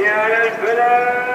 Yeah,